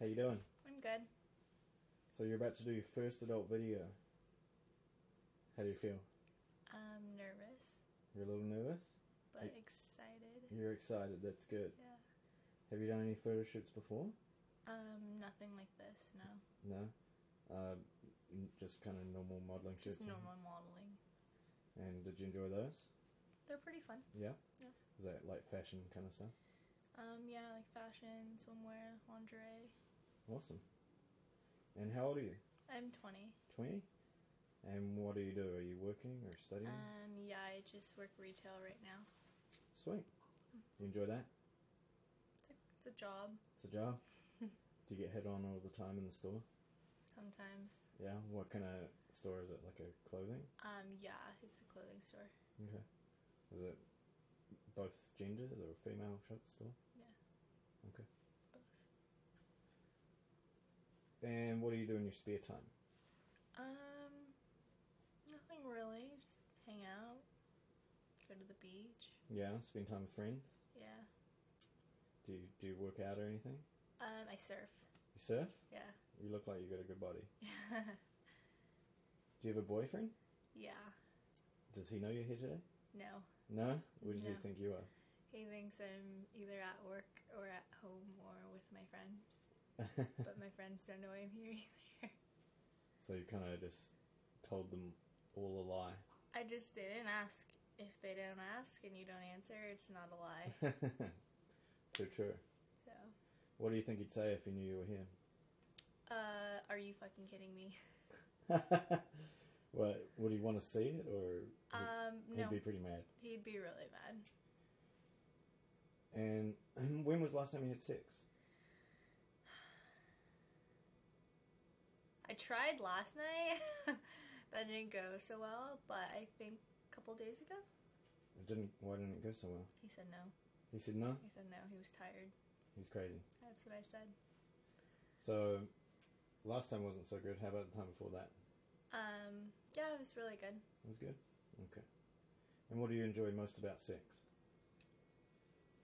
How you doing? I'm good. So you're about to do your first adult video. How do you feel? I'm nervous, You're a little nervous? but Hey. excited. You're excited, that's good. Yeah. Have you done any photo shoots before? Um, nothing like this, no. No? Uh, just kind of normal modeling Just shoots? Just normal modeling. And did you enjoy those? They're pretty fun. Yeah? Yeah. Is that like fashion kind of stuff? Um, yeah, like fashion, swimwear, lingerie. Awesome. And how old are you? I'm 20. 20? And what do you do? Are you working or studying? Um, yeah, I just work retail right now. Sweet. You enjoy that? It's a, it's a job It's a job? do you get hit on all the time in the store? sometimes. Yeah? What kind of store is it? Like a clothing? Um, yeah, it's a clothing store. Okay. Is it both genders or female shop store? Yeah, Okay. it's both. And what do you do in your spare time? Um, nothing really. Just hang out, go to the beach. Yeah, spend time with friends. Yeah. Do you do you work out or anything? Um, I surf. You surf? Yeah. You look like you got a good body. Do you have a boyfriend? yeah. Does he know you're here today? No. No. Where does he think you are? He thinks I'm either at work or at home or with my friends. But my friends don't know I'm here either. so you kind of just told them all a lie. I just didn't ask. If they don't ask and you don't answer, it's not a lie. Too true. So, What do you think he'd say if he knew you were here? uh, are you fucking kidding me? what would he want to see it, or he'd, Um, he'd be pretty mad? He'd be really mad. And when was the last time you had sex? I tried last night. that didn't go so well, but I think a couple days ago, It didn't. Why didn't it go so well? he said no. He said no. He said no, he was tired. He's crazy. That's what I said. So, last time wasn't so good. How about the time before that? Um, yeah, it was really good. It was good. Okay. And what do you enjoy most about sex?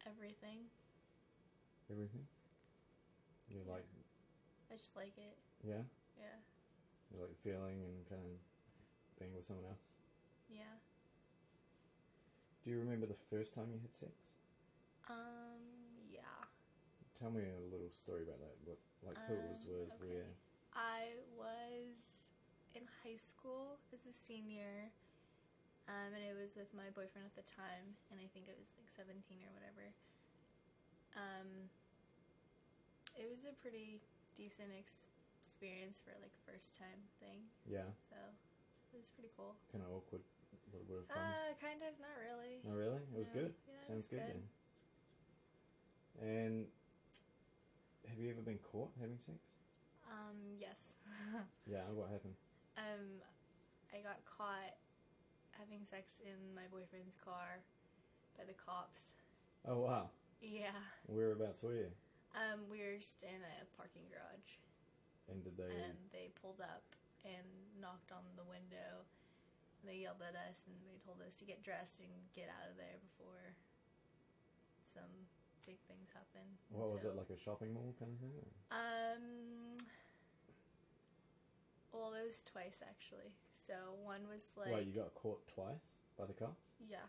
Everything. Everything. You Yeah. like, I just like it. yeah. Yeah. You like feeling and kind of being with someone else. Yeah. Do you remember the first time you had sex? Um, yeah. Tell me a little story about that. What, like, who it was Um, with, okay. where? I was in high school as a senior, um, and it was with my boyfriend at the time, and I think it was like 17 or whatever. Um, it was a pretty decent ex- experience for like first time thing, Yeah. so it was pretty cool. Kind of awkward. A little bit of fun. Uh, kind of, not really. Not really? It was no. good. Yeah, Sounds good, good. then. And have you ever been caught having sex? Um, yes. Yeah. What happened? Um, I got caught having sex in my boyfriend's car by the cops. Oh wow. Yeah. Whereabouts were you? Um, we were just in a parking garage, And did they? and they pulled up and knocked on the window. And they yelled at us, and they told us to get dressed and get out of there before some big things happen. what was it like a shopping mall kind of thing? or- Um. Well, it was twice actually. So one was like Wait, you got caught twice by the cops? yeah,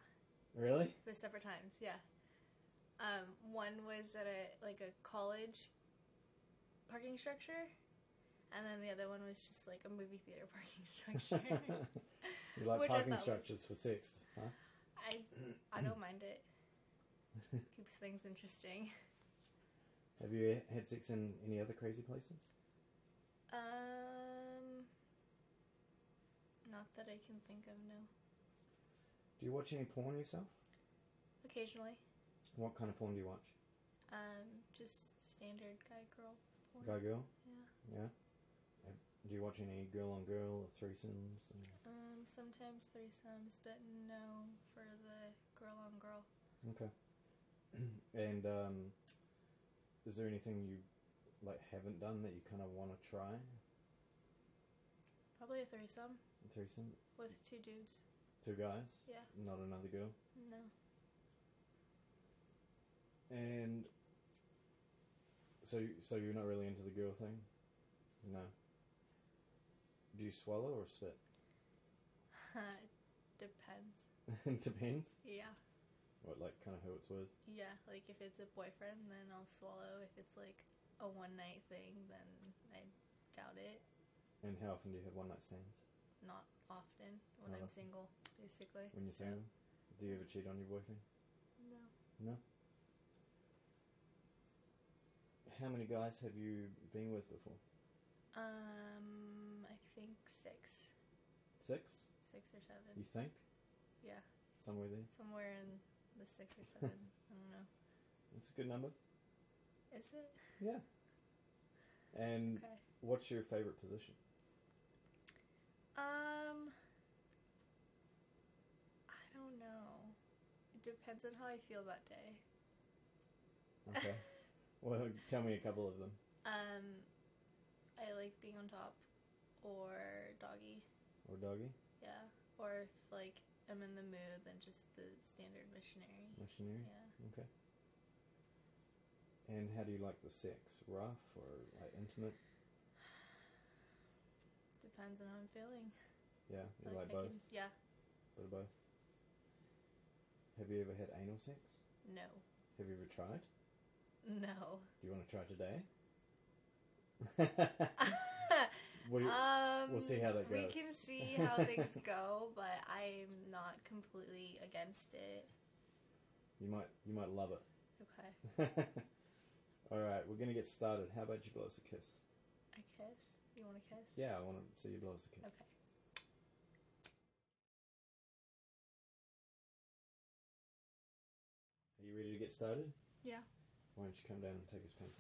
Really? but separate times. Yeah. Um, one was at a like a college parking structure, and then the other one was just like a movie theater parking structure. you like Which parking thought was- structures for sex, huh? I I don't mind it. Keeps things interesting. Have you had sex in any other crazy places? Um, not that I can think of. No. Do you watch any porn yourself? Occasionally. What kind of porn do you watch? Um, just standard guy girl. porn. Guy girl? Yeah. Yeah. Do you watch any girl on girl or threesomes? or- Um, sometimes threesomes, but no for the girl on girl. Okay. and um, is there anything you like haven't done that you kind of want to try? Probably a threesome A threesome, with two dudes. two guys, Yeah. not another girl. No. And So, so you're not really into the girl thing? No. Do you swallow or spit? Depends. depends. Yeah. What, like, kind of who it's with? Yeah, like if it's a boyfriend, then I'll swallow. If it's like a one night thing, then I doubt it. And how often do you have one night stands? Not often when Not I'm often. single, basically. When you're So, single? Do you ever cheat on your boyfriend? No. No. How many guys have you been with before? Um, I think six, Six? six or seven. You think? Yeah, Somewhere there? somewhere in the six or seven. I don't know. That's a good number. Is it? Yeah. And Okay. what's your favorite position? Um, I don't know. It depends on how I feel that day. Okay. well, tell me a couple of them. Um, I like being on top, or doggy. Or doggy? Yeah. Or if like I'm in the mood, then just the standard missionary. Missionary? Yeah. Okay. And how do you like the sex? Rough or like intimate? Depends on how I'm feeling. Yeah, you like, I both? can- yeah. Bit of both. Have you ever had anal sex? No. Have you ever tried? No. Do you want to try today? what you, um, we'll see how that goes. We can see how things go, but I'm not completely against it. you might you might love it. Okay. All right, we're gonna get started. How about you blow us a kiss? A kiss? You want a kiss? Yeah, I want to see you blow us a kiss. Okay. Are you ready to get started? Yeah. Why don't you come down and take his pants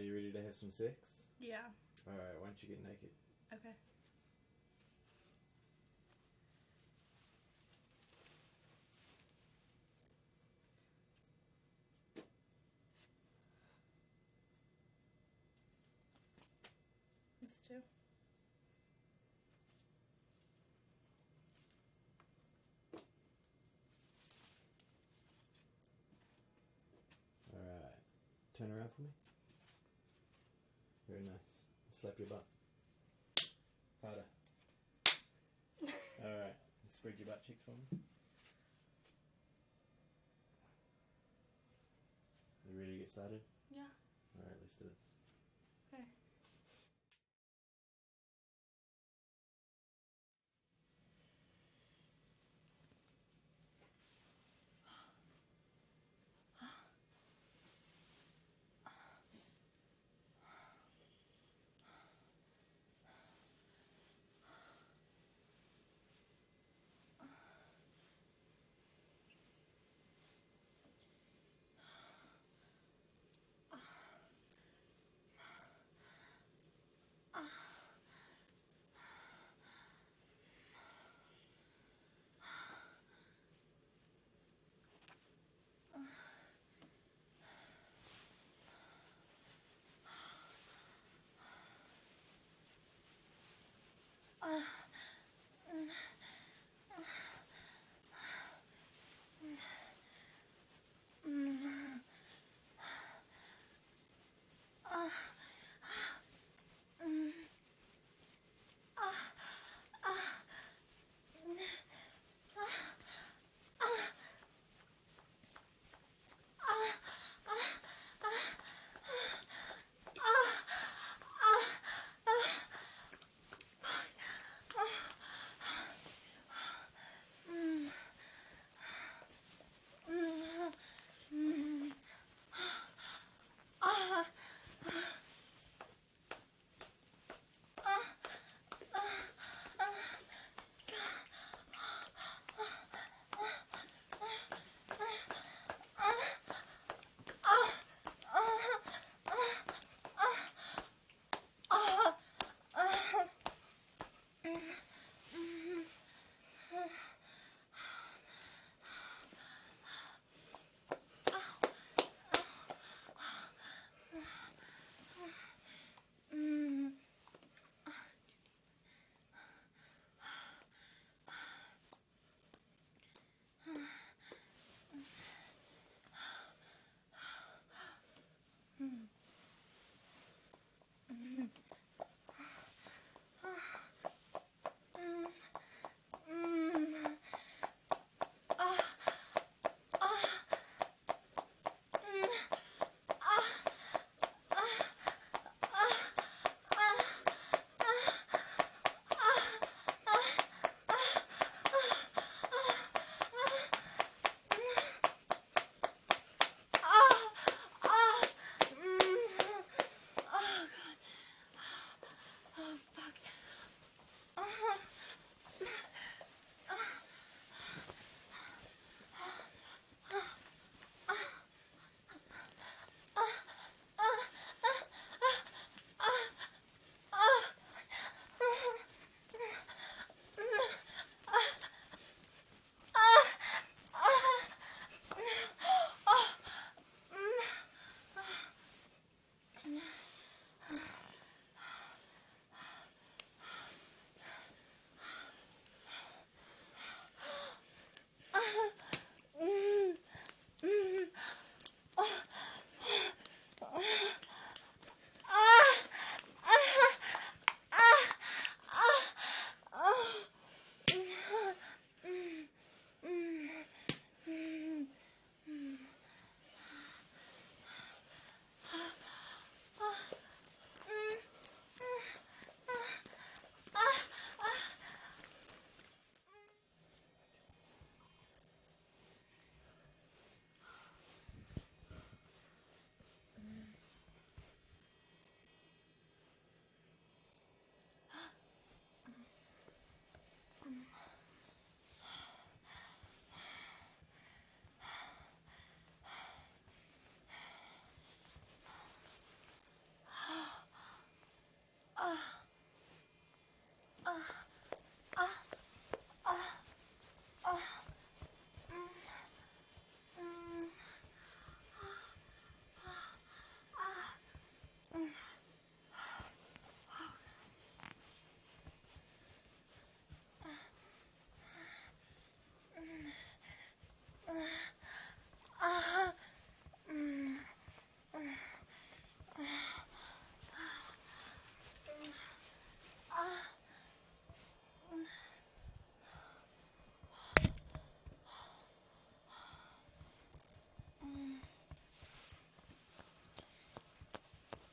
Are you ready to have some sex? Yeah. Alright, why don't you get naked? Okay. Let's do. Alright. Turn around for me. Very nice. Slap your butt. Harder. Alright. Spread your butt cheeks for me. You ready to get started? Yeah. Alright, let's do this.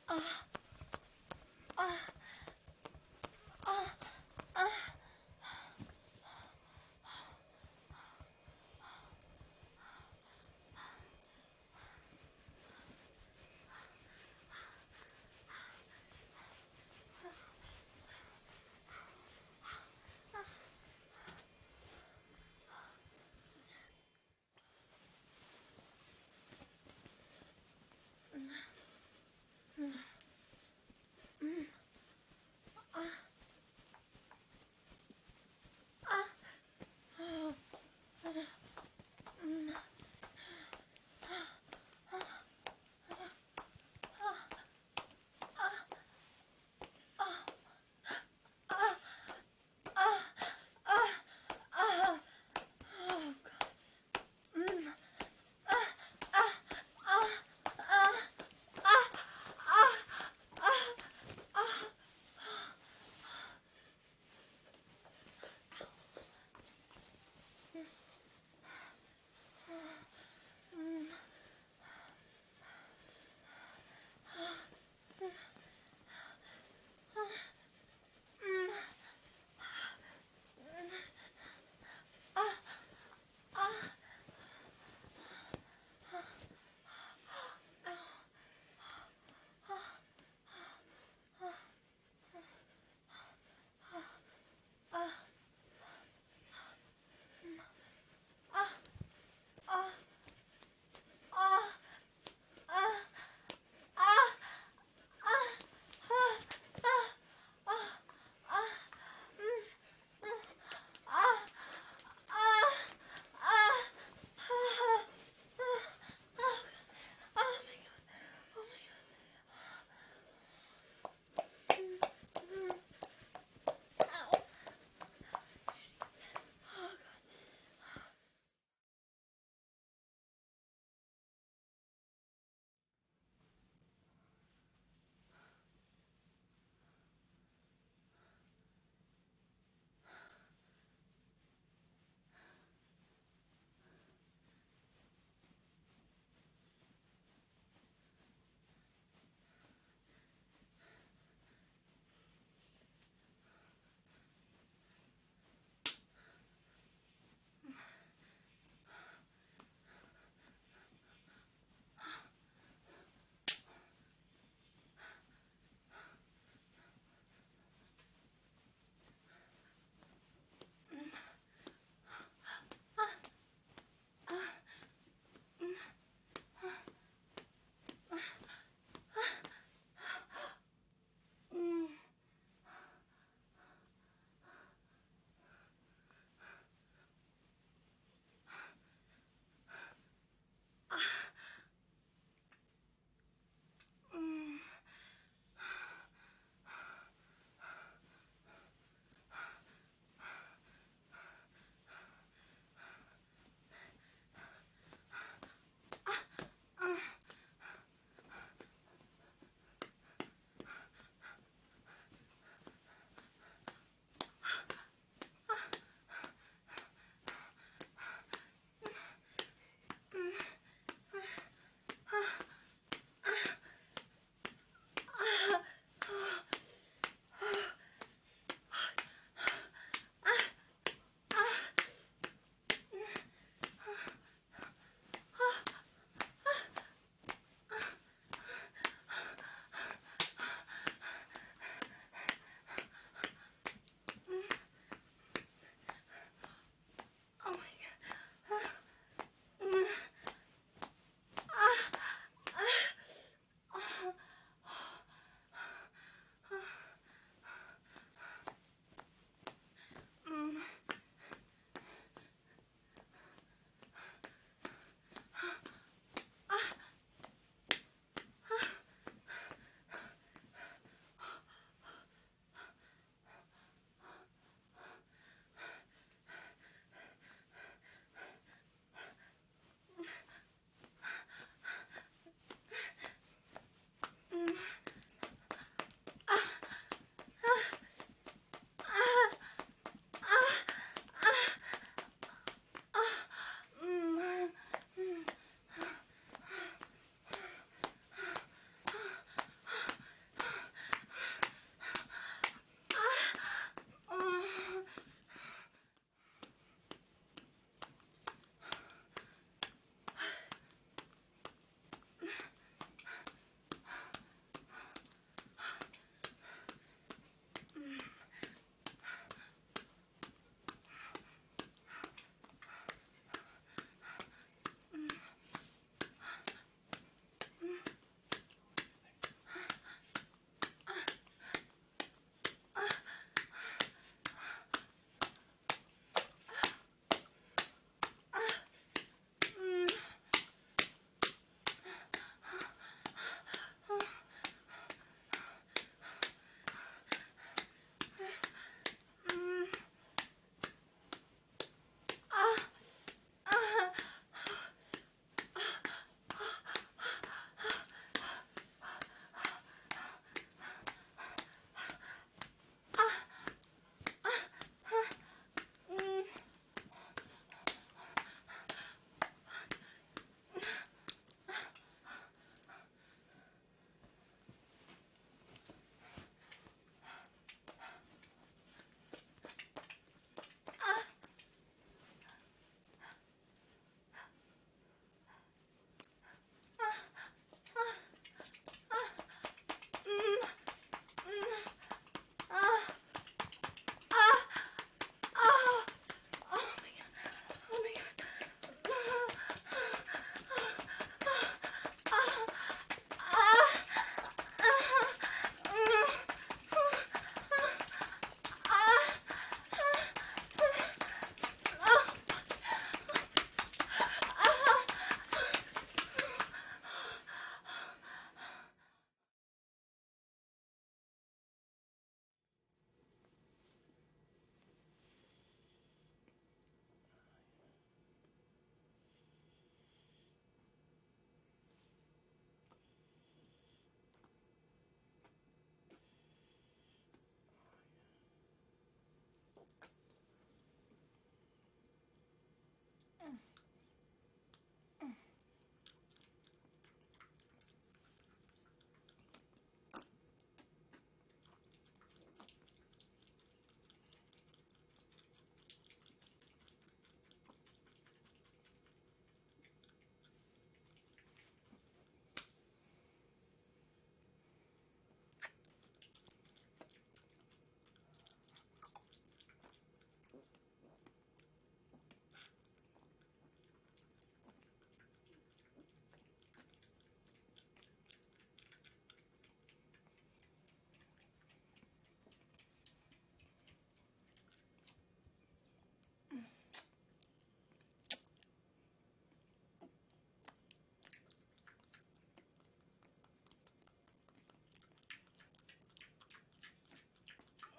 あああ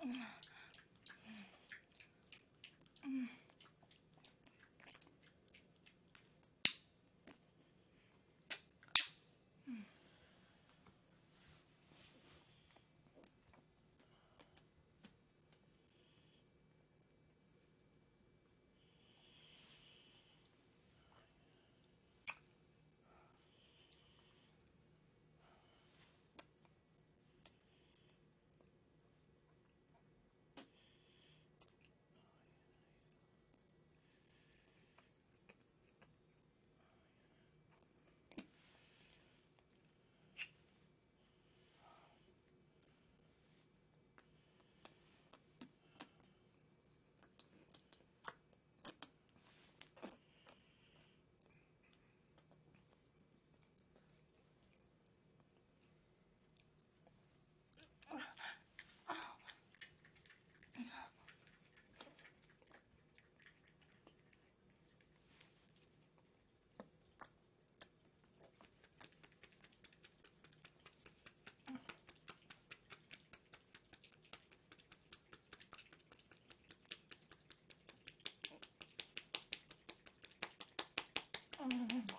음. 음. Mm-hmm.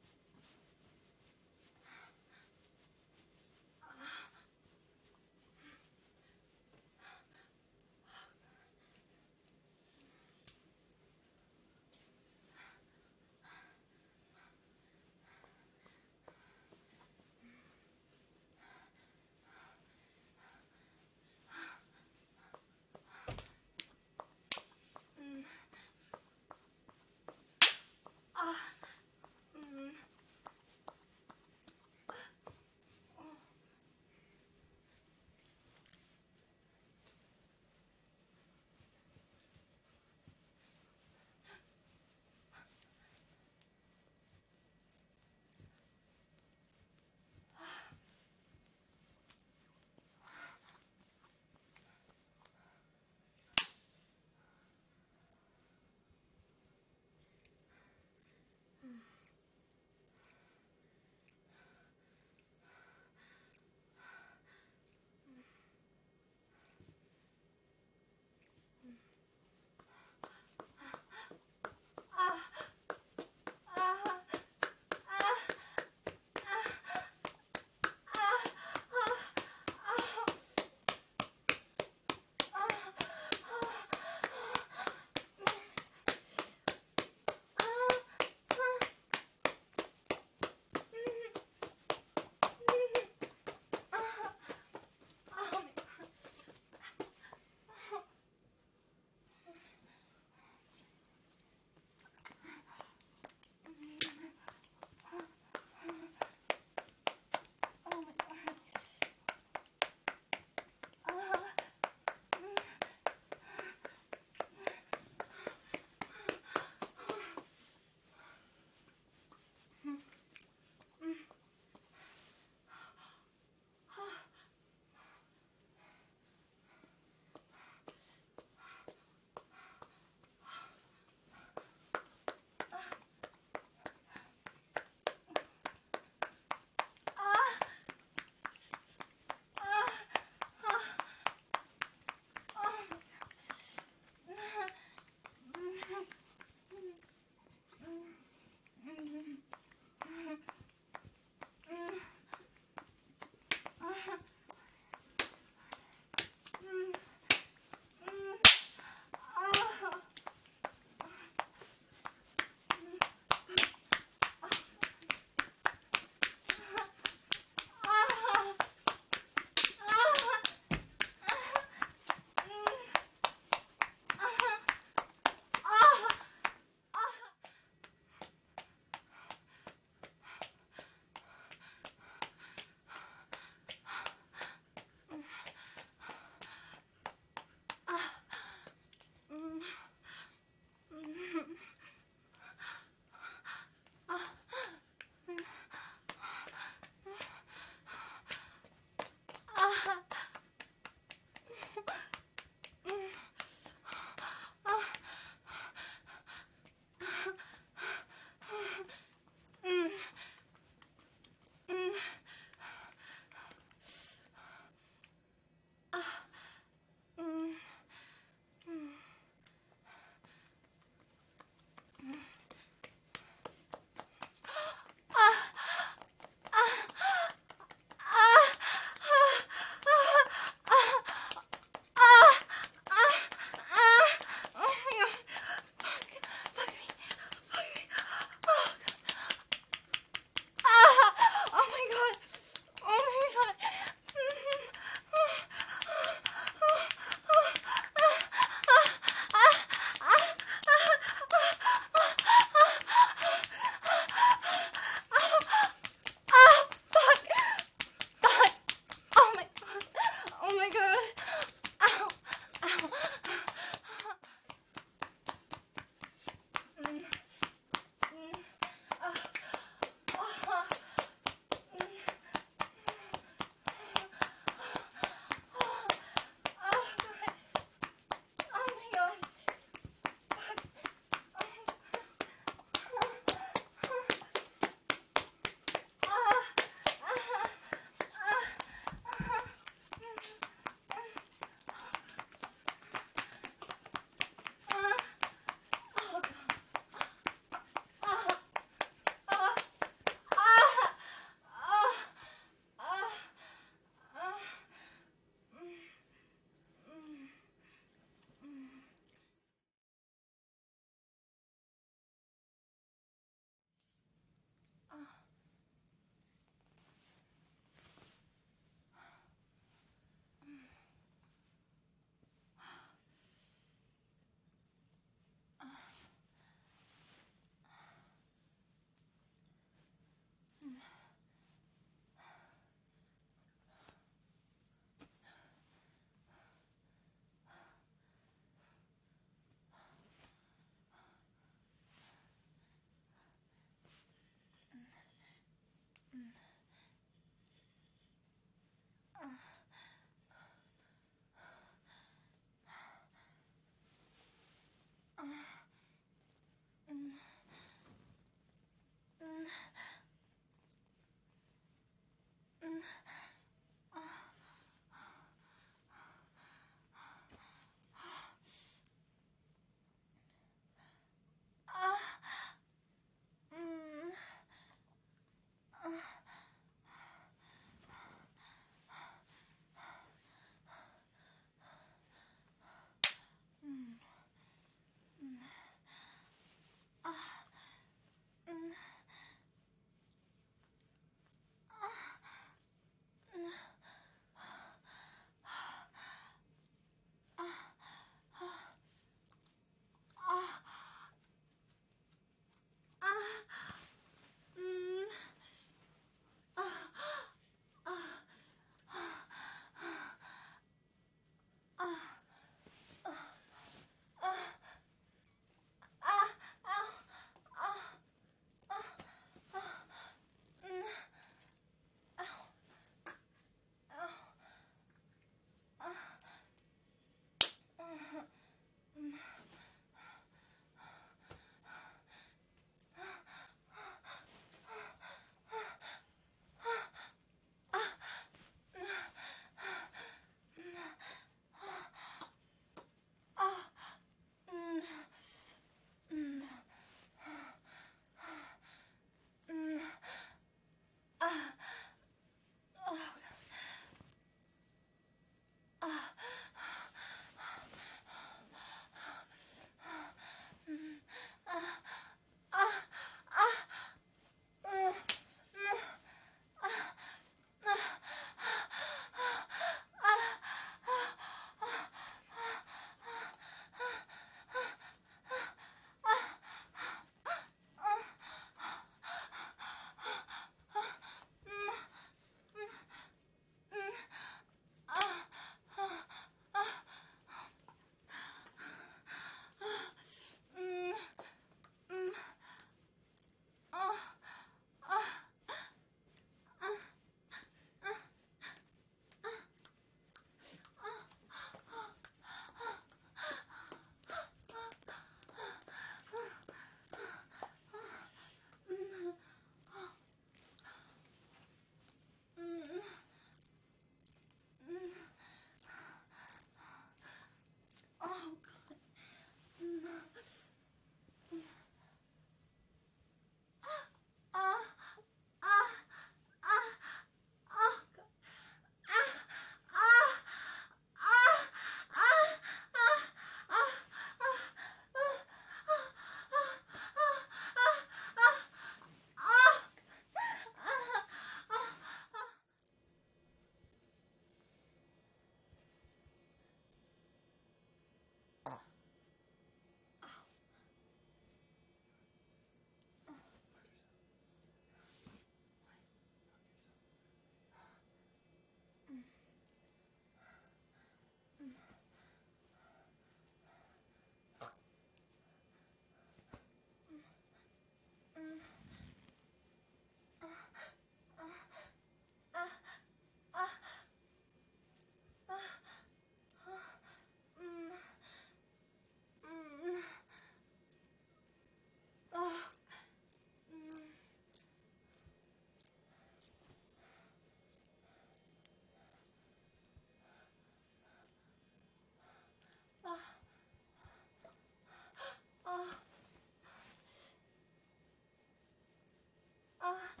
아.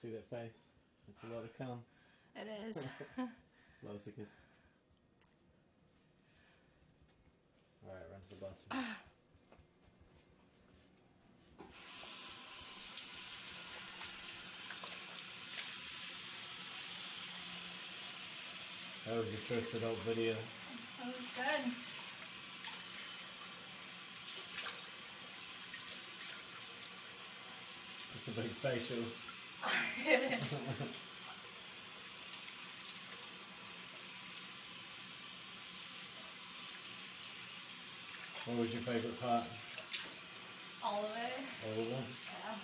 See that face? It's a lot of cum. It is. Loves a kiss. Alright, run to the bathroom. That was your first adult video. that was good. It's a big facial. What was your favourite part? All of it. All of them? Yeah.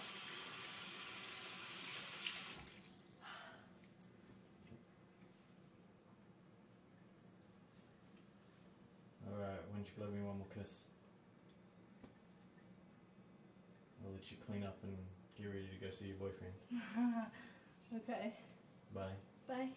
Alright, why don't you blow me one more kiss? I'll let you clean up and get ready to go see your boyfriend. okay. Bye. Bye.